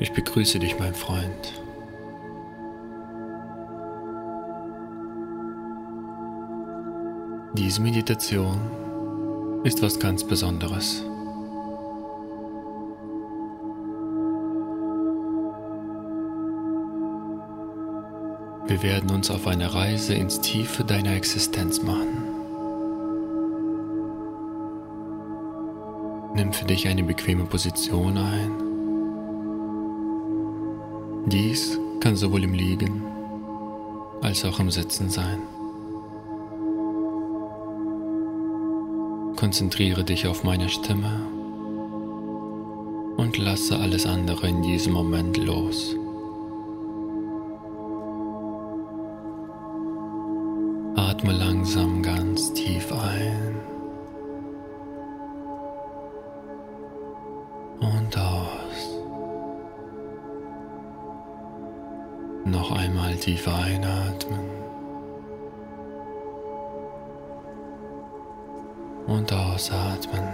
Ich begrüße dich, mein Freund. Diese Meditation ist was ganz Besonderes. Wir werden uns auf eine Reise ins Tiefe deiner Existenz machen. Nimm für dich eine bequeme Position ein. Dies kann sowohl im Liegen als auch im Sitzen sein. Konzentriere dich auf meine Stimme und lasse alles andere in diesem Moment los. Atme langsam ganz tief ein tief einatmen. und ausatmen.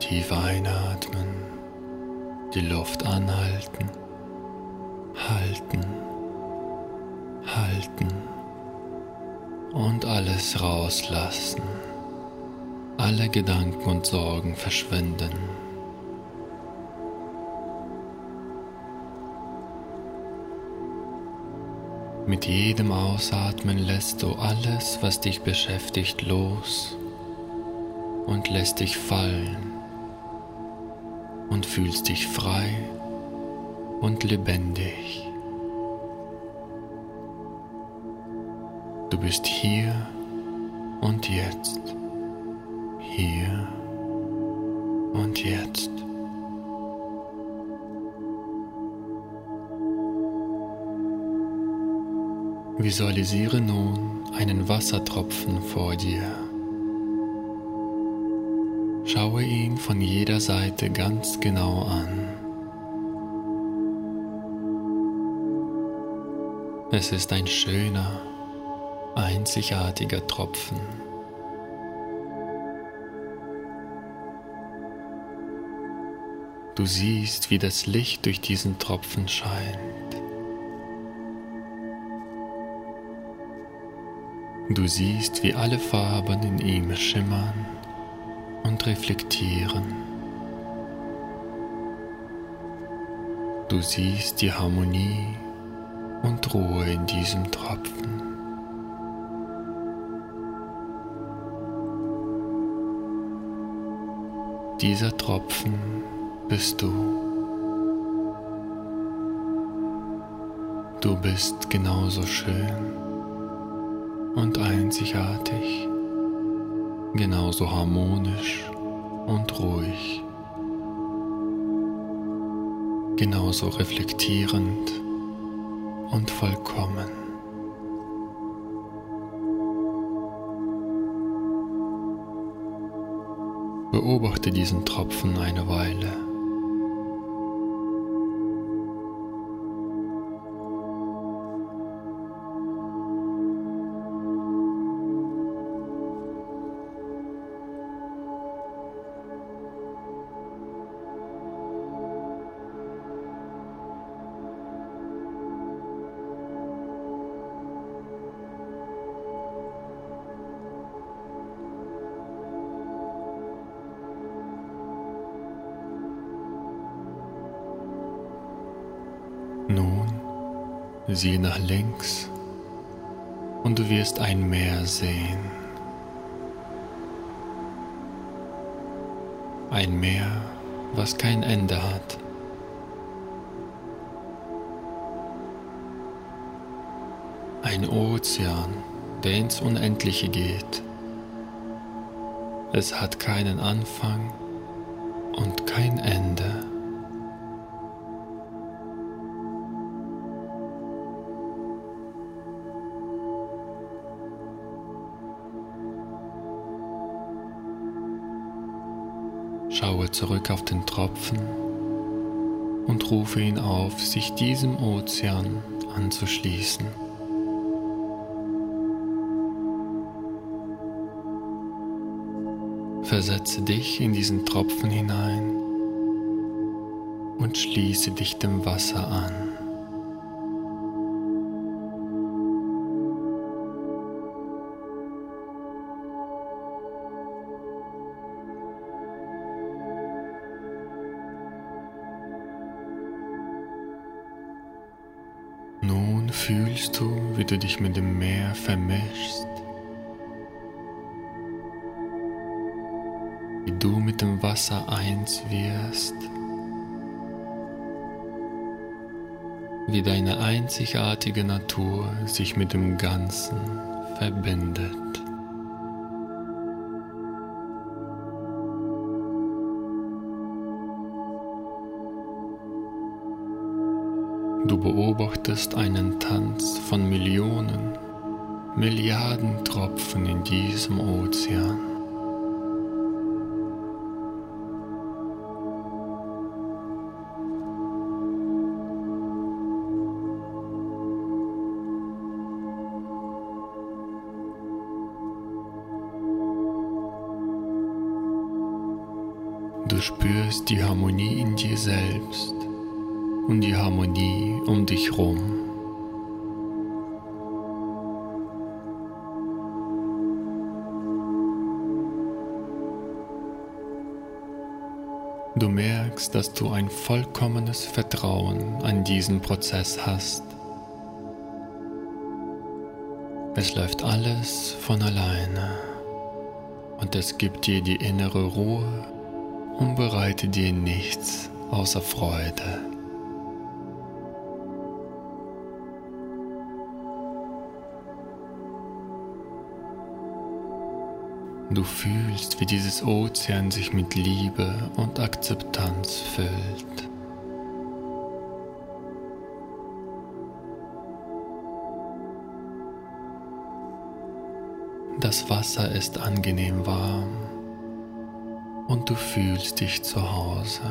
Tief einatmen, die Luft anhalten, halten, halten und alles rauslassen. Alle Gedanken und Sorgen verschwinden. Mit jedem Ausatmen lässt du alles, was dich beschäftigt, los und lässt dich fallen und fühlst dich frei und lebendig. Du bist hier und jetzt, hier und jetzt. Visualisiere nun einen Wassertropfen vor dir. Schaue ihn von jeder Seite ganz genau an. Es ist ein schöner, einzigartiger Tropfen. Du siehst, wie das Licht durch diesen Tropfen scheint. Du siehst, wie alle Farben in ihm schimmern und reflektieren. Du siehst die Harmonie und Ruhe in diesem Tropfen. Dieser Tropfen bist du. Du bist genauso schön und einzigartig, genauso harmonisch und ruhig, genauso reflektierend und vollkommen. Beobachte diesen Tropfen eine Weile. Sieh nach links und du wirst ein Meer sehen. Ein Meer, was kein Ende hat. Ein Ozean, der ins Unendliche geht. Es hat keinen Anfang und kein Ende. Zurück auf den Tropfen und rufe ihn auf, sich diesem Ozean anzuschließen. Versetze dich in diesen Tropfen hinein und schließe dich dem Wasser an. Wie du dich mit dem Meer vermischst, wie du mit dem Wasser eins wirst. wie deine einzigartige Natur sich mit dem Ganzen verbindet. Beobachtest einen Tanz von Millionen, Milliarden Tropfen in diesem Ozean. Du spürst die Harmonie in dir selbst und die Harmonie um dich herum. Du merkst, dass du ein vollkommenes Vertrauen an diesen Prozess hast. Es läuft alles von alleine und es gibt dir die innere Ruhe und bereite dir nichts außer Freude. Du fühlst, wie dieses Ozean sich mit Liebe und Akzeptanz füllt. Das Wasser ist angenehm warm und du fühlst dich zu Hause.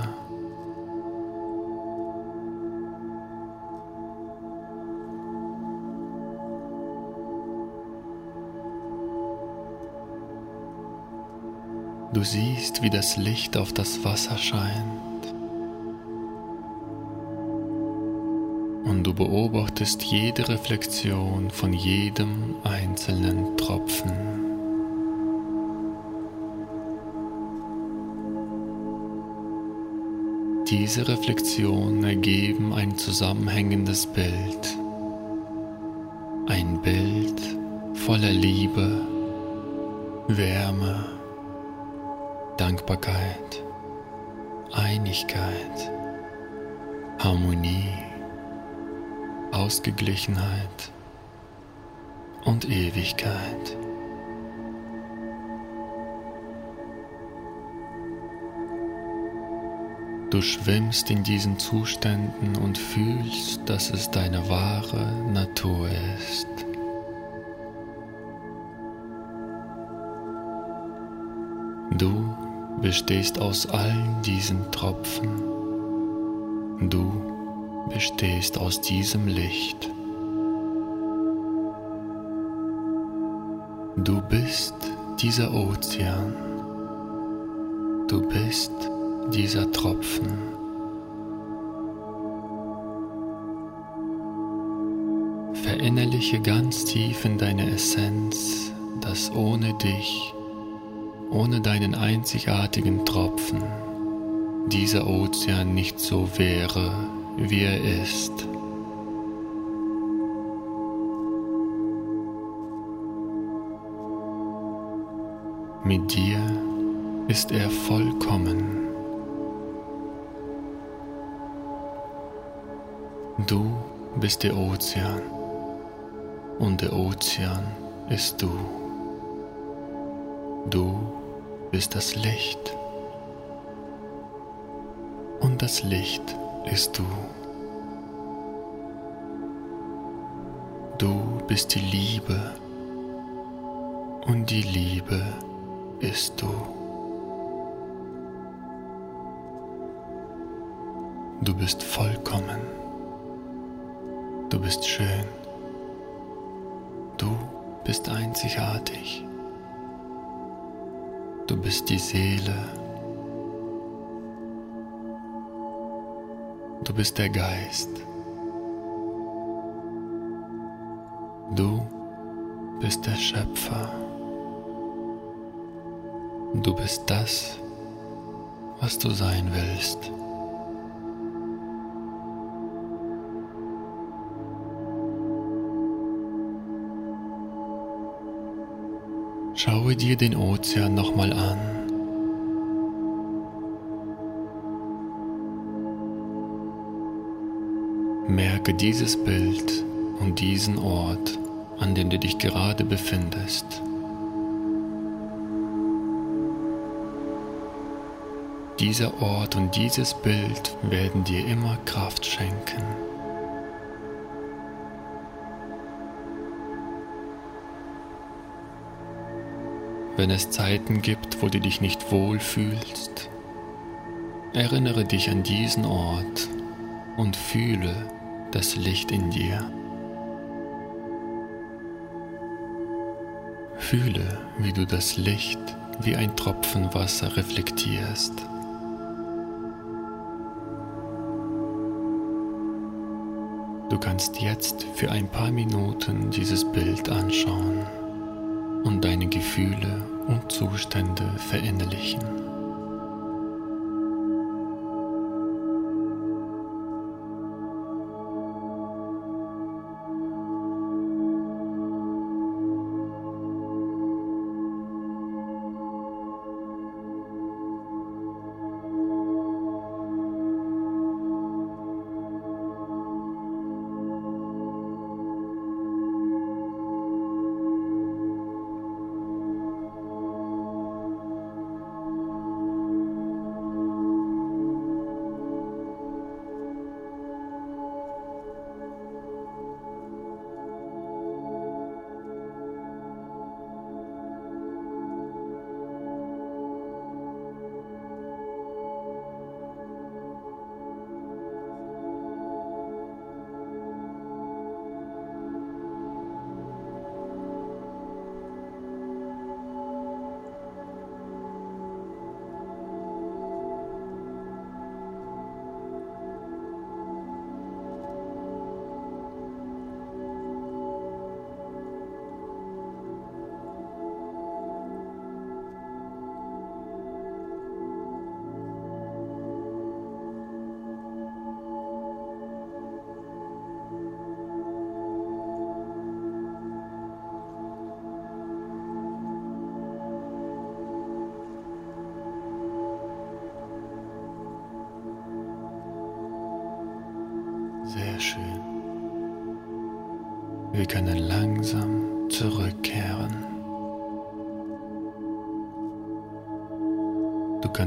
Du siehst, wie das Licht auf das Wasser scheint. Und du beobachtest jede Reflexion von jedem einzelnen Tropfen. Diese Reflexionen ergeben ein zusammenhängendes Bild. Ein Bild voller Liebe, Wärme, Dankbarkeit, Einigkeit, Harmonie, Ausgeglichenheit und Ewigkeit. Du schwimmst in diesen Zuständen und fühlst, dass es deine wahre Natur ist. Bestehst aus allen diesen Tropfen. Du bestehst aus diesem Licht. Du bist dieser Ozean. Du bist dieser Tropfen. Verinnerliche ganz tief in deine Essenz, dass ohne dich, ohne deinen einzigartigen Tropfen, dieser Ozean nicht so wäre, wie er ist. Mit dir ist er vollkommen. Du bist der Ozean und der Ozean ist du. Du bist das Licht und das Licht ist du. Du bist die Liebe und die Liebe ist du. Du bist vollkommen. Du bist schön. Du bist einzigartig. Du bist die Seele. Du bist der Geist. Du bist der Schöpfer. Du bist das, was du sein willst. Schaue dir den Ozean nochmal an. Merke dieses Bild und diesen Ort, an dem du dich gerade befindest. Dieser Ort und dieses Bild werden dir immer Kraft schenken. Wenn es Zeiten gibt, wo du dich nicht wohl fühlst, erinnere dich an diesen Ort und fühle das Licht in dir. Fühle, wie du das Licht wie ein Tropfen Wasser reflektierst. Du kannst jetzt für ein paar Minuten dieses Bild anschauen und deine Gefühle und Zustände verinnerlichen.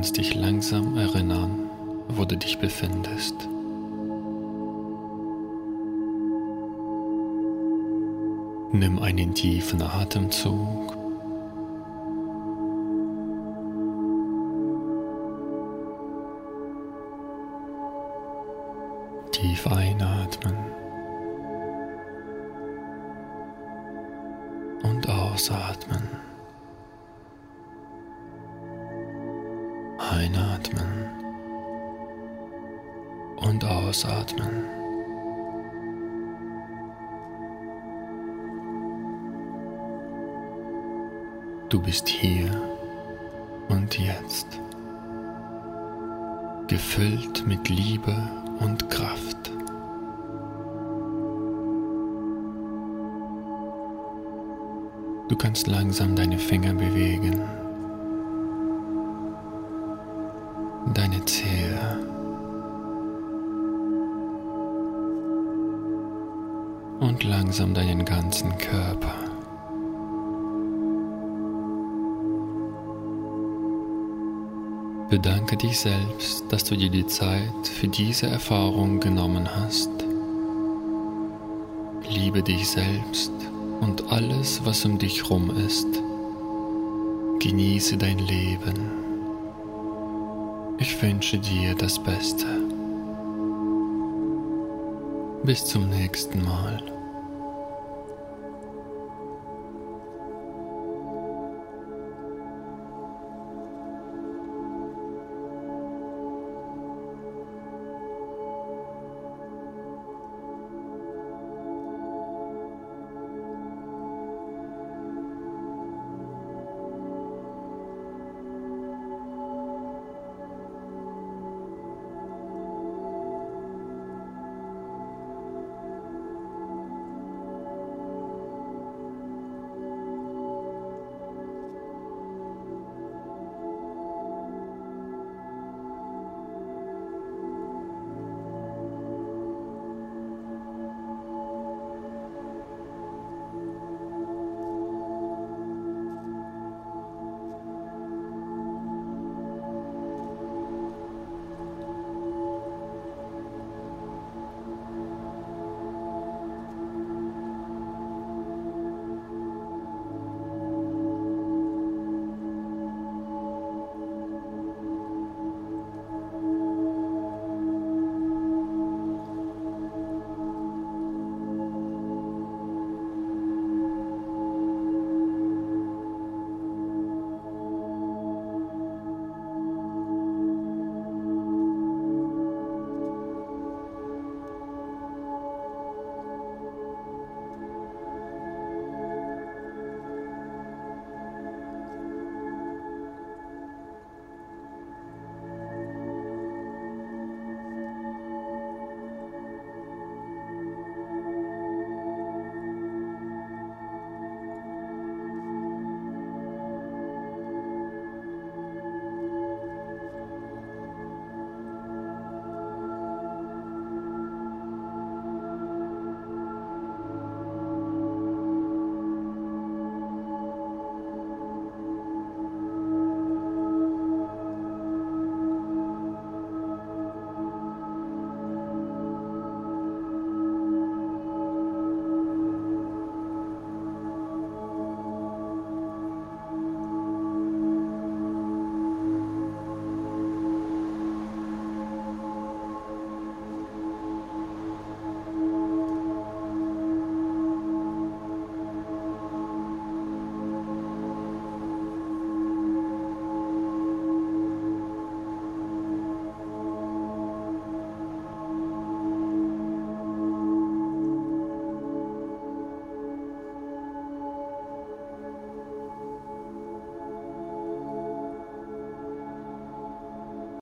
Kannst dich langsam erinnern, wo du dich befindest. Nimm einen tiefen Atemzug. Tief einatmen und ausatmen. Ausatmen. Du bist hier und jetzt, gefüllt mit Liebe und Kraft. Du kannst langsam deine Finger bewegen, langsam deinen ganzen Körper. Bedanke dich selbst, dass du dir die Zeit für diese Erfahrung genommen hast. Liebe dich selbst und alles, was um dich rum ist. Genieße dein Leben. Ich wünsche dir das Beste. Bis zum nächsten Mal.